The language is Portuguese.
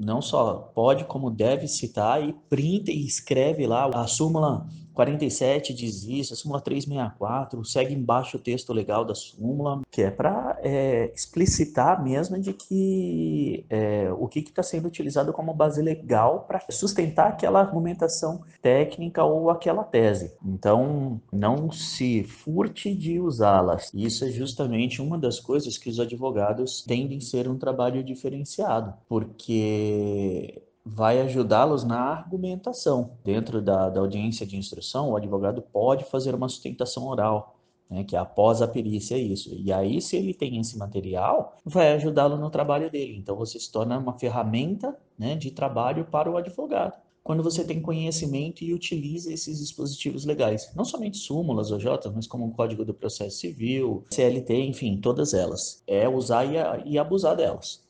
não só pode, como deve citar e printa e escreve lá a súmula 47 diz isso, a súmula 364, segue embaixo o texto legal da súmula, que é para é, explicitar mesmo de que é, o que está sendo utilizado como base legal para sustentar aquela argumentação técnica ou aquela tese. Então, não se furte de usá-las. Isso é justamente uma das coisas que os advogados tendem a ser um trabalho diferenciado, porque vai ajudá-los na argumentação. Dentro da, da audiência de instrução, o advogado pode fazer uma sustentação oral, né, que é após a perícia é isso. E aí, se ele tem esse material, vai ajudá-lo no trabalho dele. Então, você se torna uma ferramenta né, de trabalho para o advogado. Quando você tem conhecimento e utiliza esses dispositivos legais, não somente súmulas, OJ, mas como o Código do Processo Civil, CLT, enfim, todas elas. É usar e, e abusar delas.